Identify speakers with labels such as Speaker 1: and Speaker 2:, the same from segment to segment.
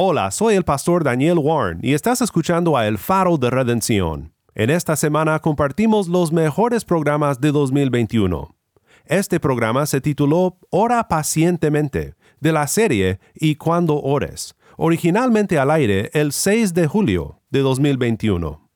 Speaker 1: Hola, soy el pastor Daniel Warren y estás escuchando a El Faro de Redención. En esta semana compartimos los mejores programas de 2021. Este programa se tituló Ora pacientemente, de la serie Y cuando ores, originalmente al aire el 6 de julio de 2021.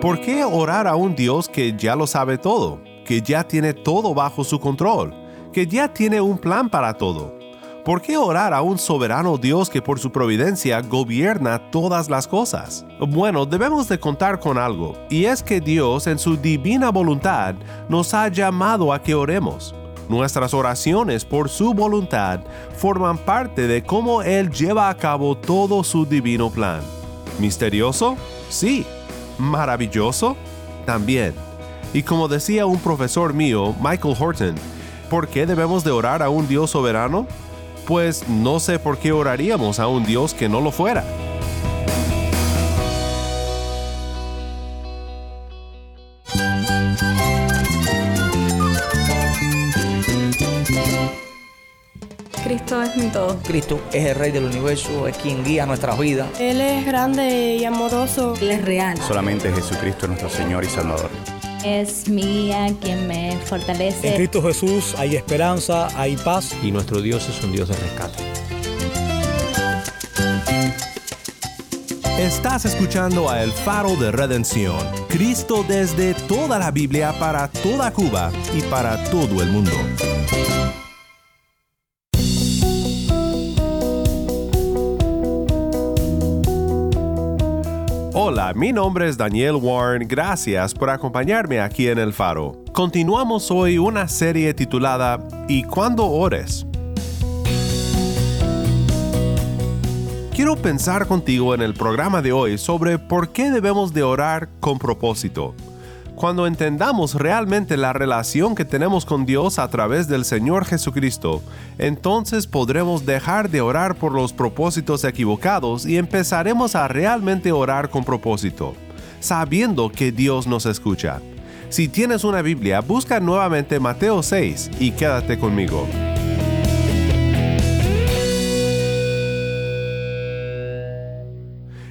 Speaker 1: ¿Por qué orar a un Dios que ya lo sabe todo, que ya tiene todo bajo su control, que ya tiene un plan para todo? ¿Por qué orar a un soberano Dios que por su providencia gobierna todas las cosas? Bueno, debemos de contar con algo, y es que Dios en su divina voluntad nos ha llamado a que oremos. Nuestras oraciones por su voluntad forman parte de cómo Él lleva a cabo todo su divino plan. ¿Misterioso? Sí. ¿Maravilloso? También. Y como decía un profesor mío, Michael Horton, ¿por qué debemos de orar a un Dios soberano? Pues no sé por qué oraríamos a un Dios que no lo fuera.
Speaker 2: Cristo es mi todo.
Speaker 3: Cristo es el Rey del universo, es quien guía nuestras vidas.
Speaker 4: Él es grande y amoroso.
Speaker 2: Él es real.
Speaker 5: Solamente Jesucristo es nuestro Señor y Salvador
Speaker 6: es mi guía, quien me fortalece.
Speaker 7: En Cristo Jesús hay esperanza, hay paz.
Speaker 8: Y nuestro Dios es un Dios de rescate.
Speaker 1: Estás escuchando a El Faro de Redención, Cristo desde toda la Biblia para toda Cuba y para todo el mundo. Hola, mi nombre es Daniel Warren, gracias por acompañarme aquí en El Faro. Continuamos hoy una serie titulada ¿Y cuándo ores? Quiero pensar contigo en el programa de hoy sobre por qué debemos de orar con propósito. Cuando entendamos realmente la relación que tenemos con Dios a través del Señor Jesucristo, entonces podremos dejar de orar por los propósitos equivocados y empezaremos a realmente orar con propósito, sabiendo que Dios nos escucha. Si tienes una Biblia, busca nuevamente Mateo 6 y quédate conmigo.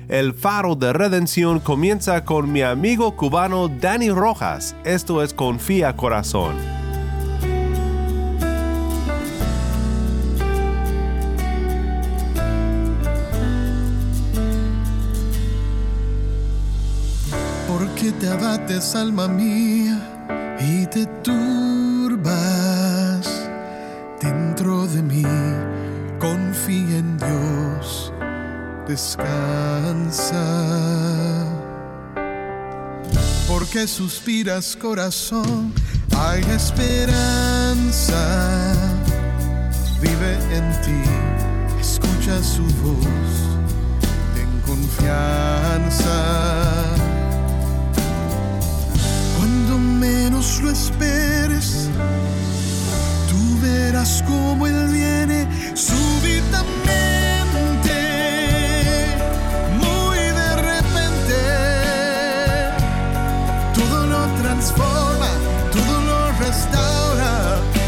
Speaker 1: El faro de redención comienza con mi amigo cubano Dani Rojas. Esto es Confía Corazón.
Speaker 9: ¿Por qué te abates, alma mía, y te turbas descansa. Porque suspiras corazón, hay esperanza. Vive en ti, escucha su voz, ten confianza. Cuando menos lo esperes, tú verás cómo Él viene súbitamente transforma, tu dolor restaura.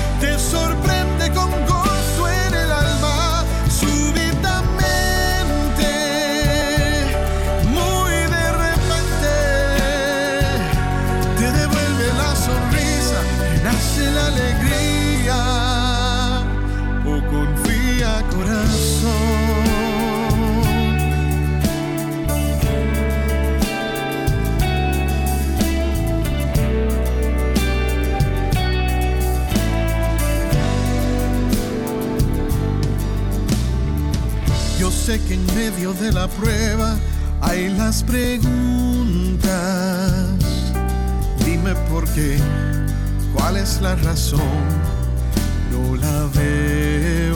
Speaker 9: Que en medio de la prueba hay las preguntas. Dime por qué, cuál es la razón, no la veo.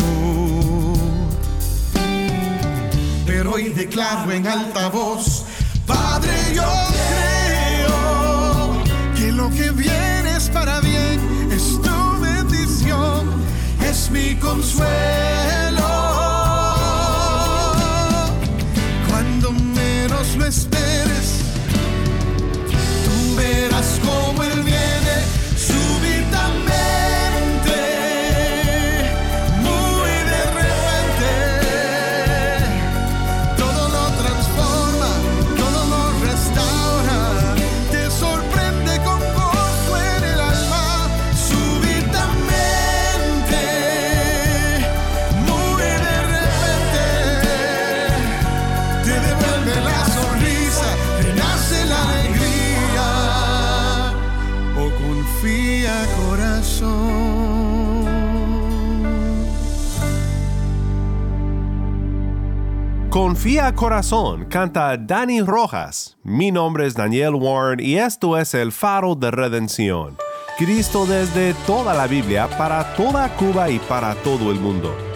Speaker 9: Pero hoy declaro en alta voz, Padre, yo creo que lo que viene es para bien, es tu bendición, es mi consuelo.
Speaker 1: Confía corazón, canta Danny Rojas. Mi nombre es Daniel Warren y esto es el faro de redención. Cristo desde toda la Biblia, para toda Cuba y para todo el mundo.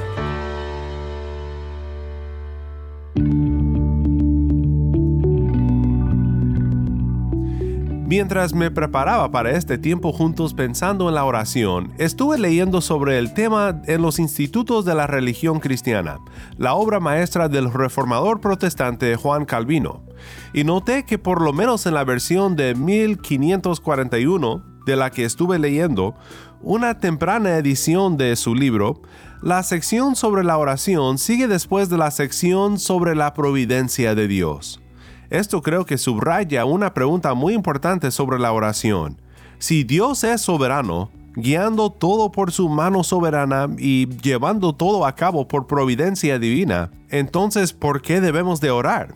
Speaker 1: Mientras me preparaba para este tiempo juntos pensando en la oración, estuve leyendo sobre el tema en los institutos de la religión cristiana, la obra maestra del reformador protestante Juan Calvino, y noté que por lo menos en la versión de 1541 de la que estuve leyendo, una temprana edición de su libro, la sección sobre la oración sigue después de la sección sobre la providencia de Dios. Esto creo que subraya una pregunta muy importante sobre la oración. Si Dios es soberano, guiando todo por su mano soberana y llevando todo a cabo por providencia divina, entonces ¿por qué debemos de orar?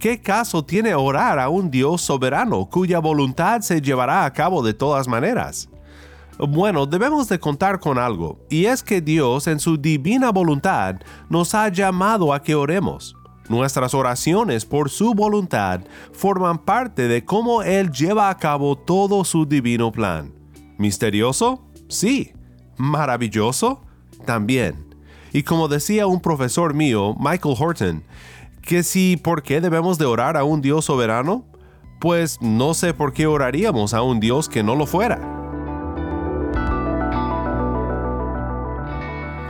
Speaker 1: ¿Qué caso tiene orar a un Dios soberano cuya voluntad se llevará a cabo de todas maneras? Bueno, debemos de contar con algo, y es que Dios en su divina voluntad nos ha llamado a que oremos. Nuestras oraciones por su voluntad forman parte de cómo Él lleva a cabo todo su divino plan. ¿Misterioso? Sí. ¿Maravilloso? También. Y como decía un profesor mío, Michael Horton, que si por qué debemos de orar a un Dios soberano, pues no sé por qué oraríamos a un Dios que no lo fuera.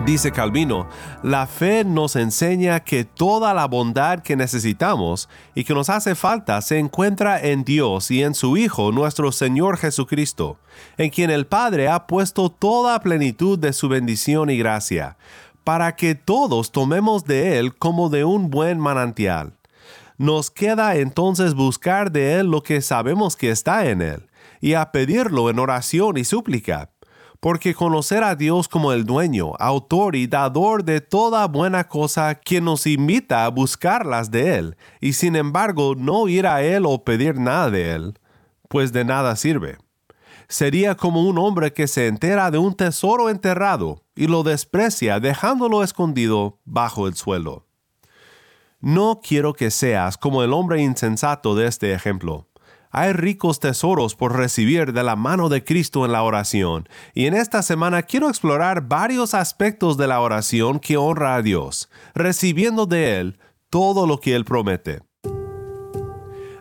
Speaker 1: Dice Calvino, la fe nos enseña que toda la bondad que necesitamos y que nos hace falta se encuentra en Dios y en su Hijo, nuestro Señor Jesucristo, en quien el Padre ha puesto toda plenitud de su bendición y gracia, para que todos tomemos de Él como de un buen manantial. Nos queda entonces buscar de Él lo que sabemos que está en Él, y a pedirlo en oración y súplica porque conocer a Dios como el dueño, autor y dador de toda buena cosa, quien nos invita a buscarlas de Él, y sin embargo no ir a Él o pedir nada de Él, pues de nada sirve. Sería como un hombre que se entera de un tesoro enterrado y lo desprecia dejándolo escondido bajo el suelo. No quiero que seas como el hombre insensato de este ejemplo hay ricos tesoros por recibir de la mano de Cristo en la oración, y en esta semana quiero explorar varios aspectos de la oración que honra a Dios, recibiendo de Él todo lo que Él promete.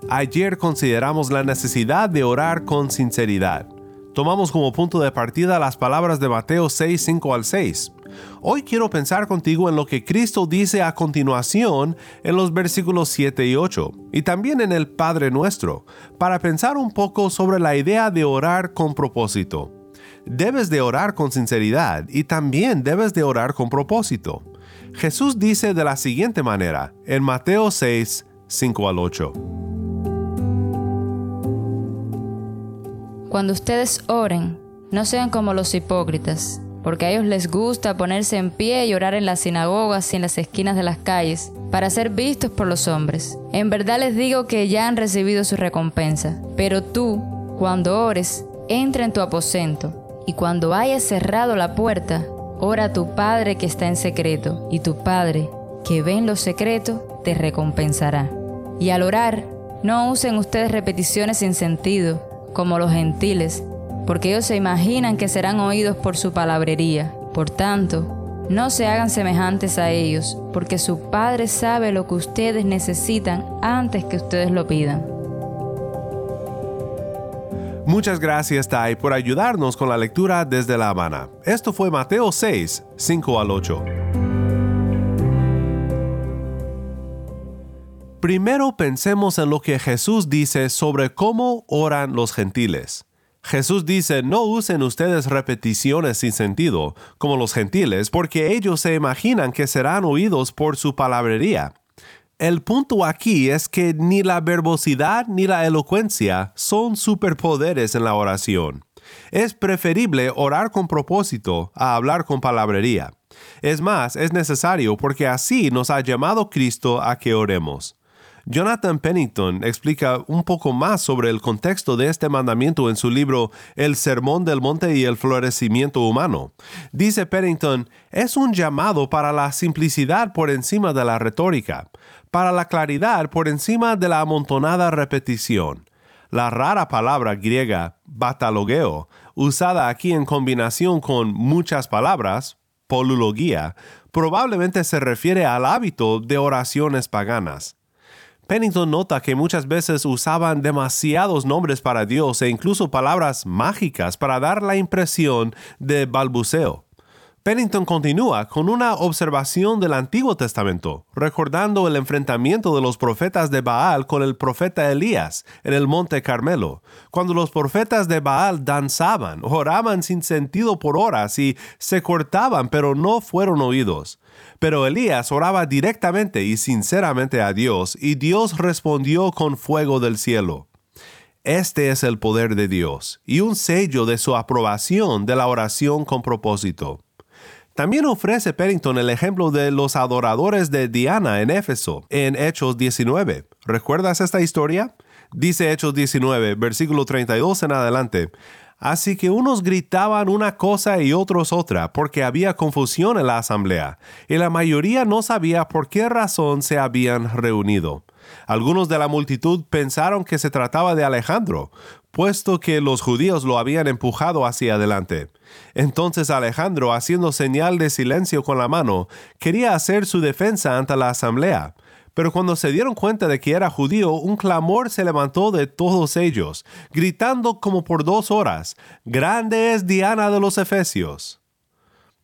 Speaker 1: Ayer consideramos la necesidad de orar con sinceridad. Tomamos como punto de partida las palabras de Mateo 6, 5 al 6. Hoy quiero pensar contigo en lo que Cristo dice a continuación en los versículos 7 y 8, y también en el Padre Nuestro, para pensar un poco sobre la idea de orar con propósito. Debes de orar con sinceridad y también debes de orar con propósito. Jesús dice de la siguiente manera en Mateo 6, 5 al 8.
Speaker 10: Cuando ustedes oren, no sean como los hipócritas porque a ellos les gusta ponerse en pie y orar en las sinagogas y en las esquinas de las calles, para ser vistos por los hombres. En verdad les digo que ya han recibido su recompensa. Pero tú, cuando ores, entra en tu aposento, y cuando hayas cerrado la puerta, ora a tu Padre que está en secreto, y tu Padre, que ve en lo secreto, te recompensará. Y al orar, no usen ustedes repeticiones sin sentido, como los gentiles, porque ellos se imaginan que serán oídos por su palabrería. Por tanto, no se hagan semejantes a ellos, porque su Padre sabe lo que ustedes necesitan antes que ustedes lo pidan.
Speaker 1: Muchas gracias, Tai, por ayudarnos con la lectura desde La Habana. Esto fue Mateo 6, 5 al 8. Primero pensemos en lo que Jesús dice sobre cómo oran los gentiles. Jesús dice, no usen ustedes repeticiones sin sentido, como los gentiles, porque ellos se imaginan que serán oídos por su palabrería. El punto aquí es que ni la verbosidad ni la elocuencia son superpoderes en la oración. Es preferible orar con propósito a hablar con palabrería. Es más, es necesario porque así nos ha llamado Cristo a que oremos. Jonathan Pennington explica un poco más sobre el contexto de este mandamiento en su libro El Sermón del Monte y el Florecimiento Humano. Dice Pennington, es un llamado para la simplicidad por encima de la retórica, para la claridad por encima de la amontonada repetición. La rara palabra griega batalogeo, usada aquí en combinación con muchas palabras, polulogía, probablemente se refiere al hábito de oraciones paganas. Pennington nota que muchas veces usaban demasiados nombres para Dios e incluso palabras mágicas para dar la impresión de balbuceo. Pennington continúa con una observación del Antiguo Testamento, recordando el enfrentamiento de los profetas de Baal con el profeta Elías en el Monte Carmelo, cuando los profetas de Baal danzaban, oraban sin sentido por horas y se cortaban, pero no fueron oídos. Pero Elías oraba directamente y sinceramente a Dios, y Dios respondió con fuego del cielo. Este es el poder de Dios y un sello de su aprobación de la oración con propósito. También ofrece Pennington el ejemplo de los adoradores de Diana en Éfeso, en Hechos 19. ¿Recuerdas esta historia? Dice Hechos 19, versículo 32 en adelante. Así que unos gritaban una cosa y otros otra, porque había confusión en la asamblea, y la mayoría no sabía por qué razón se habían reunido. Algunos de la multitud pensaron que se trataba de Alejandro, puesto que los judíos lo habían empujado hacia adelante. Entonces Alejandro, haciendo señal de silencio con la mano, quería hacer su defensa ante la asamblea. Pero cuando se dieron cuenta de que era judío, un clamor se levantó de todos ellos, gritando como por dos horas, Grande es Diana de los Efesios.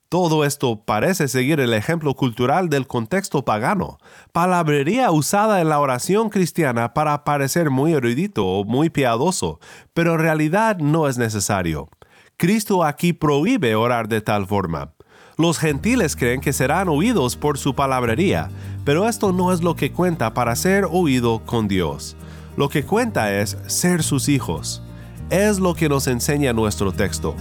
Speaker 1: Todo esto parece seguir el ejemplo cultural del contexto pagano, palabrería usada en la oración cristiana para parecer muy erudito o muy piadoso, pero en realidad no es necesario. Cristo aquí prohíbe orar de tal forma. Los gentiles creen que serán oídos por su palabrería, pero esto no es lo que cuenta para ser oído con Dios. Lo que cuenta es ser sus hijos. Es lo que nos enseña nuestro texto.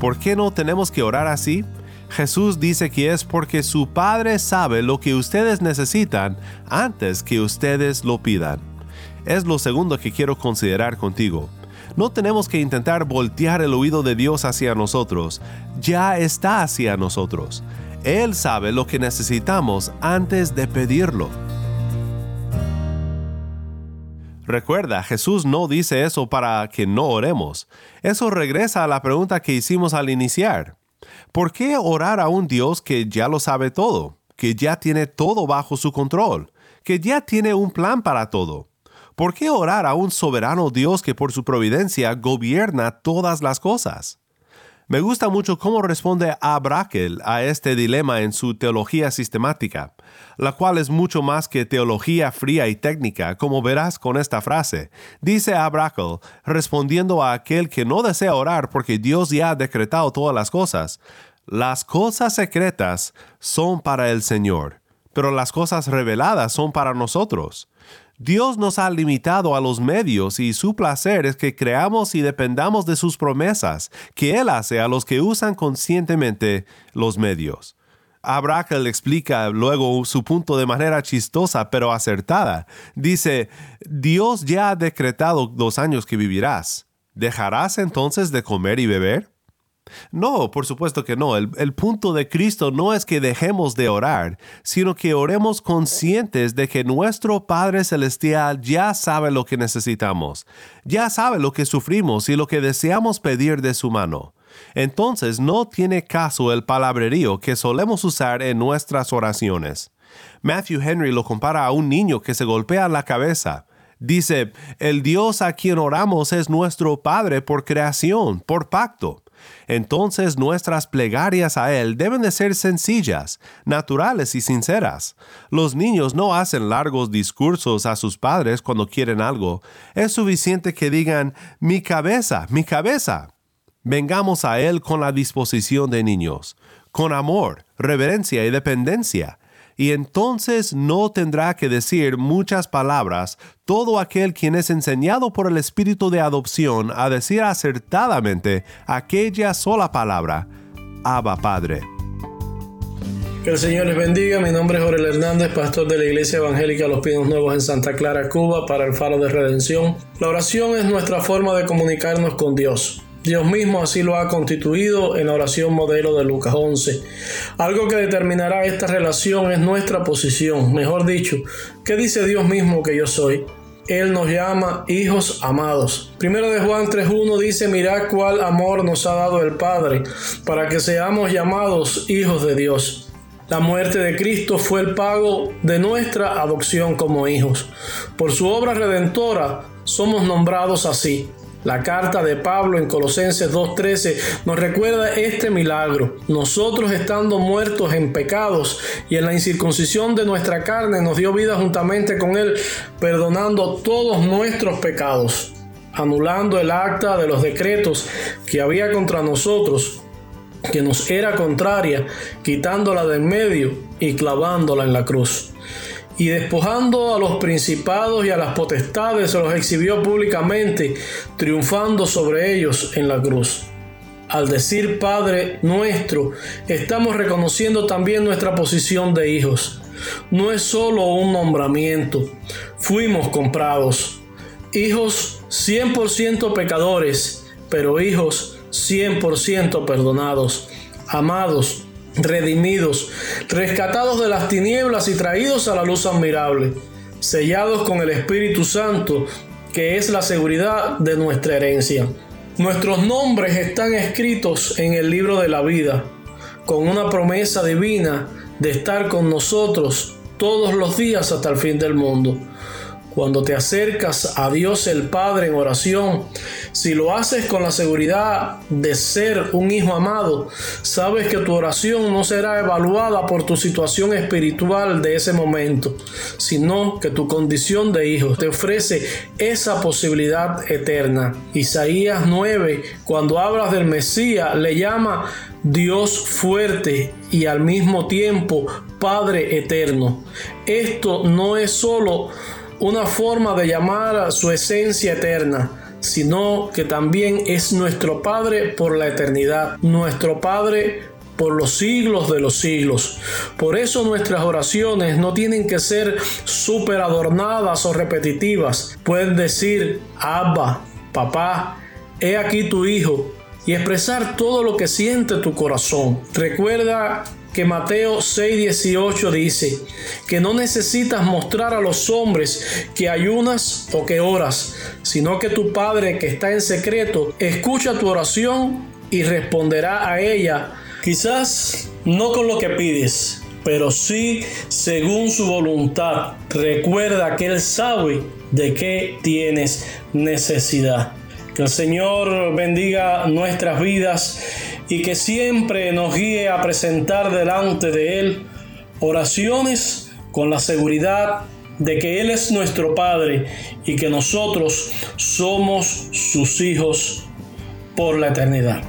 Speaker 1: ¿Por qué no tenemos que orar así? Jesús dice que es porque su Padre sabe lo que ustedes necesitan antes que ustedes lo pidan. Es lo segundo que quiero considerar contigo. No tenemos que intentar voltear el oído de Dios hacia nosotros, ya está hacia nosotros. Él sabe lo que necesitamos antes de pedirlo. Recuerda, Jesús no dice eso para que no oremos. Eso regresa a la pregunta que hicimos al iniciar. ¿Por qué orar a un Dios que ya lo sabe todo, que ya tiene todo bajo su control, que ya tiene un plan para todo? ¿Por qué orar a un soberano Dios que por su providencia gobierna todas las cosas? Me gusta mucho cómo responde Abrakel a este dilema en su teología sistemática, la cual es mucho más que teología fría y técnica, como verás con esta frase. Dice Abrakel, respondiendo a aquel que no desea orar porque Dios ya ha decretado todas las cosas, las cosas secretas son para el Señor, pero las cosas reveladas son para nosotros. Dios nos ha limitado a los medios y su placer es que creamos y dependamos de sus promesas que Él hace a los que usan conscientemente los medios. Abrakel explica luego su punto de manera chistosa pero acertada. Dice, Dios ya ha decretado dos años que vivirás. ¿Dejarás entonces de comer y beber? No, por supuesto que no. El, punto de Cristo no es que dejemos de orar, sino que oremos conscientes de que nuestro Padre Celestial ya sabe lo que necesitamos, ya sabe lo que sufrimos y lo que deseamos pedir de su mano. Entonces no tiene caso el palabrerío que solemos usar en nuestras oraciones. Matthew Henry lo compara a un niño que se golpea la cabeza. Dice, el Dios a quien oramos es nuestro Padre por creación, por pacto entonces nuestras plegarias a Él deben de ser sencillas, naturales y sinceras. Los niños no hacen largos discursos a sus padres cuando quieren algo. Es suficiente que digan, mi cabeza, mi cabeza. Vengamos a Él con la disposición de niños, con amor, reverencia y dependencia y entonces no tendrá que decir muchas palabras todo aquel quien es enseñado por el Espíritu de adopción a decir acertadamente aquella sola palabra, Abba Padre.
Speaker 11: Que el Señor les bendiga. Mi nombre es Jorel Hernández, pastor de la Iglesia Evangélica Los Pinos Nuevos en Santa Clara, Cuba, para el Faro de Redención. La oración es nuestra forma de comunicarnos con Dios. Dios mismo así lo ha constituido en la oración modelo de Lucas 11. Algo que determinará esta relación es nuestra posición, mejor dicho, ¿qué dice Dios mismo que yo soy? Él nos llama hijos amados. Primero de Juan 3.1 dice, mirad cuál amor nos ha dado el Padre, para que seamos llamados hijos de Dios. La muerte de Cristo fue el pago de nuestra adopción como hijos. Por su obra redentora somos nombrados así. La carta de Pablo en Colosenses 2.13 nos recuerda este milagro. Nosotros estando muertos en pecados y en la incircuncisión de nuestra carne nos dio vida juntamente con Él, perdonando todos nuestros pecados, anulando el acta de los decretos que había contra nosotros que nos era contraria, quitándola de en medio y clavándola en la cruz y despojando a los principados y a las potestades se los exhibió públicamente, triunfando sobre ellos en la cruz. Al decir Padre nuestro, estamos reconociendo también nuestra posición de hijos. No es solo un nombramiento, fuimos comprados. Hijos 100% pecadores, pero hijos 100% perdonados, amados redimidos, rescatados de las tinieblas y traídos a la luz admirable, sellados con el Espíritu Santo, que es la seguridad de nuestra herencia. Nuestros nombres están escritos en el libro de la vida, con una promesa divina de estar con nosotros todos los días hasta el fin del mundo. Cuando te acercas a Dios el Padre en oración, si lo haces con la seguridad de ser un hijo amado, sabes que tu oración no será evaluada por tu situación espiritual de ese momento, sino que tu condición de hijo te ofrece esa posibilidad eterna. Isaías 9, cuando hablas del Mesías, le llama Dios fuerte y al mismo tiempo Padre eterno. Esto no es solo una forma de llamar a su esencia eterna, sino que también es nuestro Padre por la eternidad, nuestro Padre por los siglos de los siglos. Por eso nuestras oraciones no tienen que ser súper adornadas o repetitivas. Pueden decir, Abba, papá, he aquí tu hijo, y expresar todo lo que siente tu corazón. Recuerda que Mateo 6:18 dice que no necesitas mostrar a los hombres que ayunas o que oras, sino que tu Padre que está en secreto escucha tu oración y responderá a ella, quizás no con lo que pides, pero sí según su voluntad. Recuerda que Él sabe de qué tienes necesidad. Que el Señor bendiga nuestras vidas y que siempre nos guíe a presentar delante de Él oraciones con la seguridad de que Él es nuestro Padre y que nosotros somos sus hijos por la eternidad.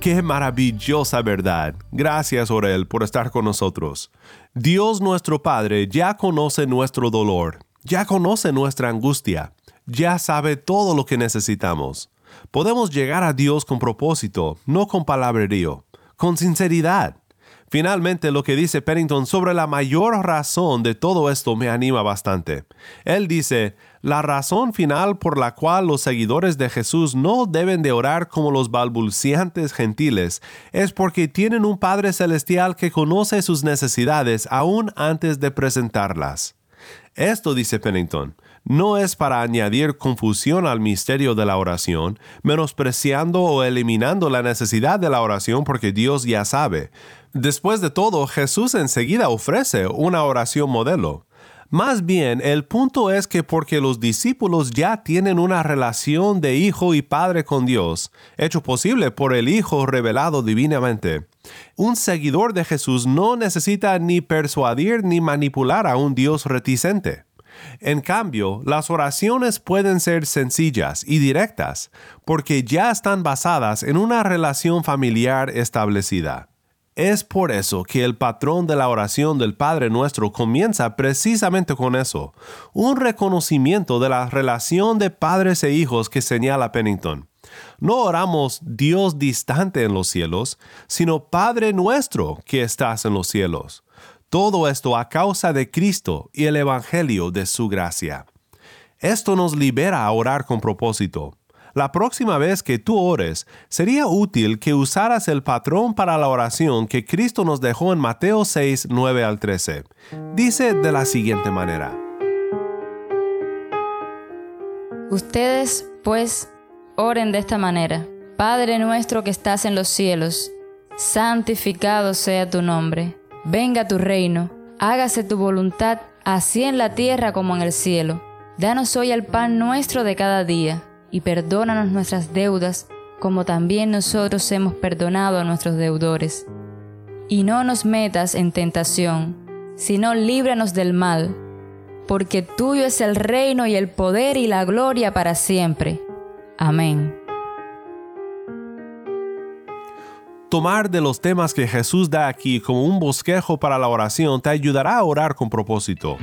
Speaker 1: Qué maravillosa verdad. Gracias, Orel, por estar con nosotros. Dios nuestro Padre ya conoce nuestro dolor, ya conoce nuestra angustia ya sabe todo lo que necesitamos. Podemos llegar a Dios con propósito, no con palabrerío, con sinceridad. Finalmente, lo que dice Pennington sobre la mayor razón de todo esto me anima bastante. Él dice, la razón final por la cual los seguidores de Jesús no deben de orar como los balbuciantes gentiles es porque tienen un Padre Celestial que conoce sus necesidades aún antes de presentarlas. Esto, dice Pennington, no es para añadir confusión al misterio de la oración, menospreciando o eliminando la necesidad de la oración porque Dios ya sabe. Después de todo, Jesús enseguida ofrece una oración modelo. Más bien, el punto es que porque los discípulos ya tienen una relación de hijo y padre con Dios, hecho posible por el Hijo revelado divinamente, un seguidor de Jesús no necesita ni persuadir ni manipular a un Dios reticente. En cambio, las oraciones pueden ser sencillas y directas porque ya están basadas en una relación familiar establecida. Es por eso que el patrón de la oración del Padre nuestro comienza precisamente con eso, un reconocimiento de la relación de padres e hijos que señala Pennington. No oramos Dios distante en los cielos, sino Padre nuestro que estás en los cielos. Todo esto a causa de Cristo y el Evangelio de su gracia. Esto nos libera a orar con propósito. La próxima vez que tú ores, sería útil que usaras el patrón para la oración que Cristo nos dejó en Mateo 6, 9 al 13. Dice de la siguiente manera.
Speaker 10: Ustedes, pues, oren de esta manera. Padre nuestro que estás en los cielos, santificado sea tu nombre. Venga tu reino, hágase tu voluntad, así en la tierra como en el cielo. Danos hoy el pan nuestro de cada día y perdónanos nuestras deudas, como también nosotros hemos perdonado a nuestros deudores. Y no nos metas en tentación, sino líbranos del mal, porque tuyo es el reino y el poder y la gloria para siempre. Amén.
Speaker 1: Tomar de los temas que Jesús da aquí como un bosquejo para la oración te ayudará a orar con propósito.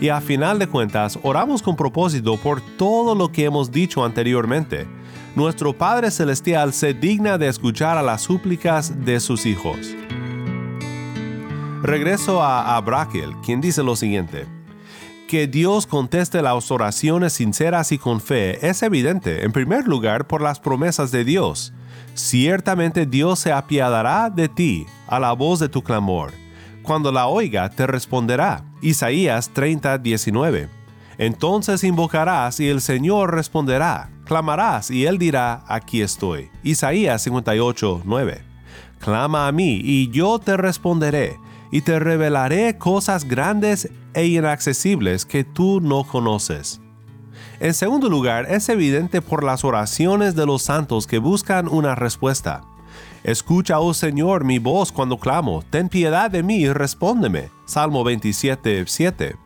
Speaker 1: Y a final de cuentas, oramos con propósito por todo lo que hemos dicho anteriormente. Nuestro Padre Celestial se digna de escuchar a las súplicas de sus hijos. Regreso a Abrakel, quien dice lo siguiente. Que Dios conteste las oraciones sinceras y con fe es evidente, en primer lugar, por las promesas de Dios. Ciertamente Dios se apiadará de ti a la voz de tu clamor cuando la oiga, te responderá. Isaías 30, 19. Entonces invocarás y el Señor responderá. Clamarás y Él dirá, aquí estoy. Isaías 58, 9. Clama a mí y yo te responderé y te revelaré cosas grandes e inaccesibles que tú no conoces. En segundo lugar, es evidente por las oraciones de los santos que buscan una respuesta. Escucha, oh Señor, mi voz cuando clamo, ten piedad de mí y respóndeme. Salmo 27, 7.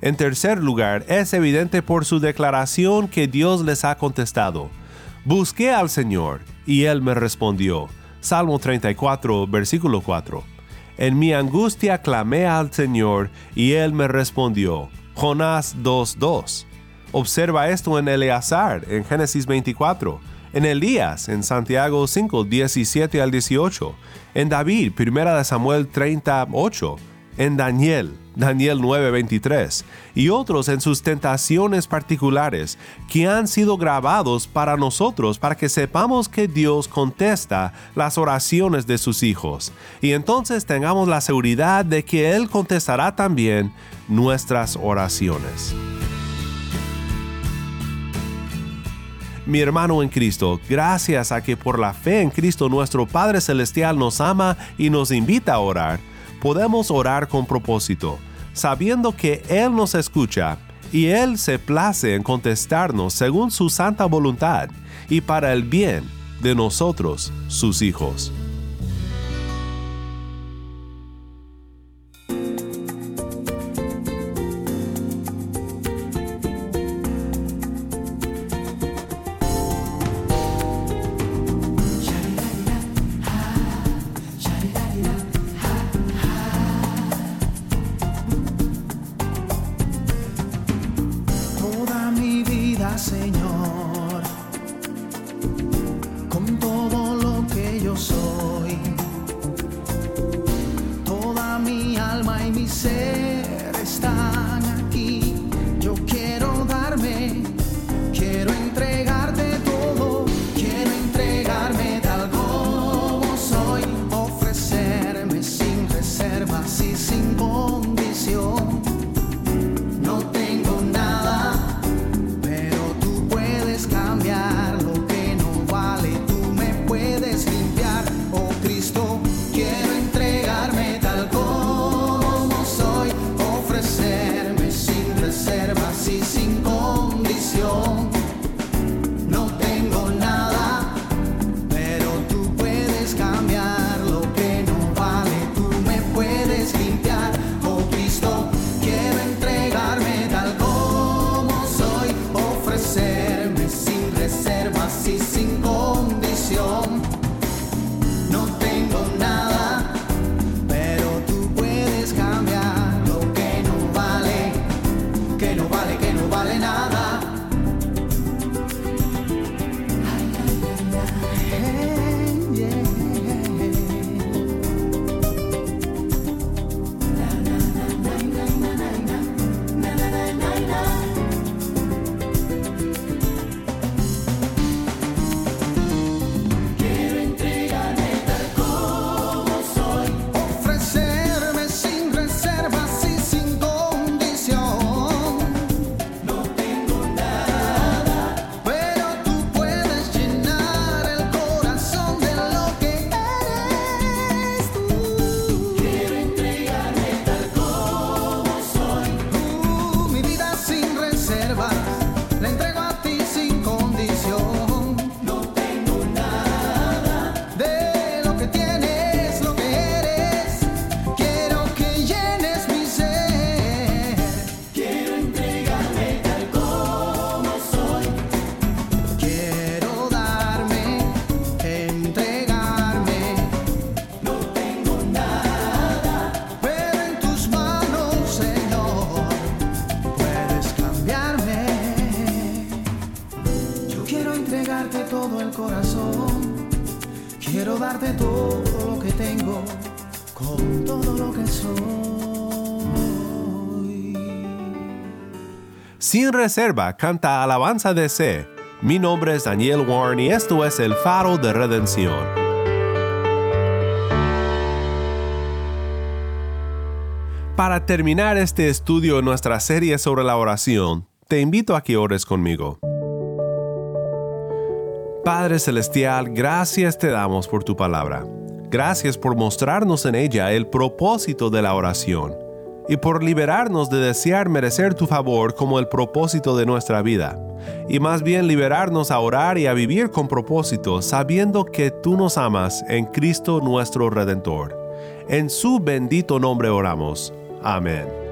Speaker 1: En tercer lugar, es evidente por su declaración que Dios les ha contestado. Busqué al Señor, y Él me respondió. Salmo 34, versículo 4. En mi angustia clamé al Señor, y Él me respondió. Jonás 2.2. Observa esto en Eleazar, en Génesis 24 en Elías, en Santiago 5, 17 al 18, en David, 1 Samuel 38, en Daniel, Daniel 9, 23, y otros en sus tentaciones particulares que han sido grabados para nosotros para que sepamos que Dios contesta las oraciones de sus hijos, y entonces tengamos la seguridad de que Él contestará también nuestras oraciones. Mi hermano en Cristo, gracias a que por la fe en Cristo nuestro Padre Celestial nos ama y nos invita a orar, podemos orar con propósito, sabiendo que Él nos escucha y Él se place en contestarnos según su santa voluntad y para el bien de nosotros, sus hijos.
Speaker 9: Con todo lo que soy.
Speaker 1: Sin reserva canta alabanza de C. Mi nombre es Daniel Warren y esto es el faro de redención. Para terminar este estudio en nuestra serie sobre la oración, te invito a que ores conmigo. Padre Celestial, gracias te damos por tu palabra. Gracias por mostrarnos en ella el propósito de la oración y por liberarnos de desear merecer tu favor como el propósito de nuestra vida, y más bien liberarnos a orar y a vivir con propósito, sabiendo que tú nos amas en Cristo nuestro Redentor. En su bendito nombre oramos. Amén.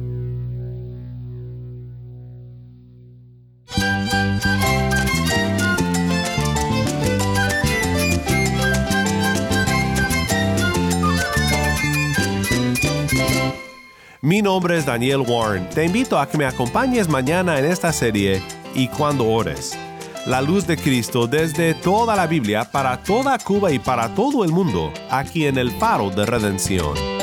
Speaker 1: Mi nombre es Daniel Warren. Te invito a que me acompañes mañana en esta serie y cuando ores. La luz de Cristo desde toda la Biblia para toda Cuba y para todo el mundo, aquí en el Faro de Redención.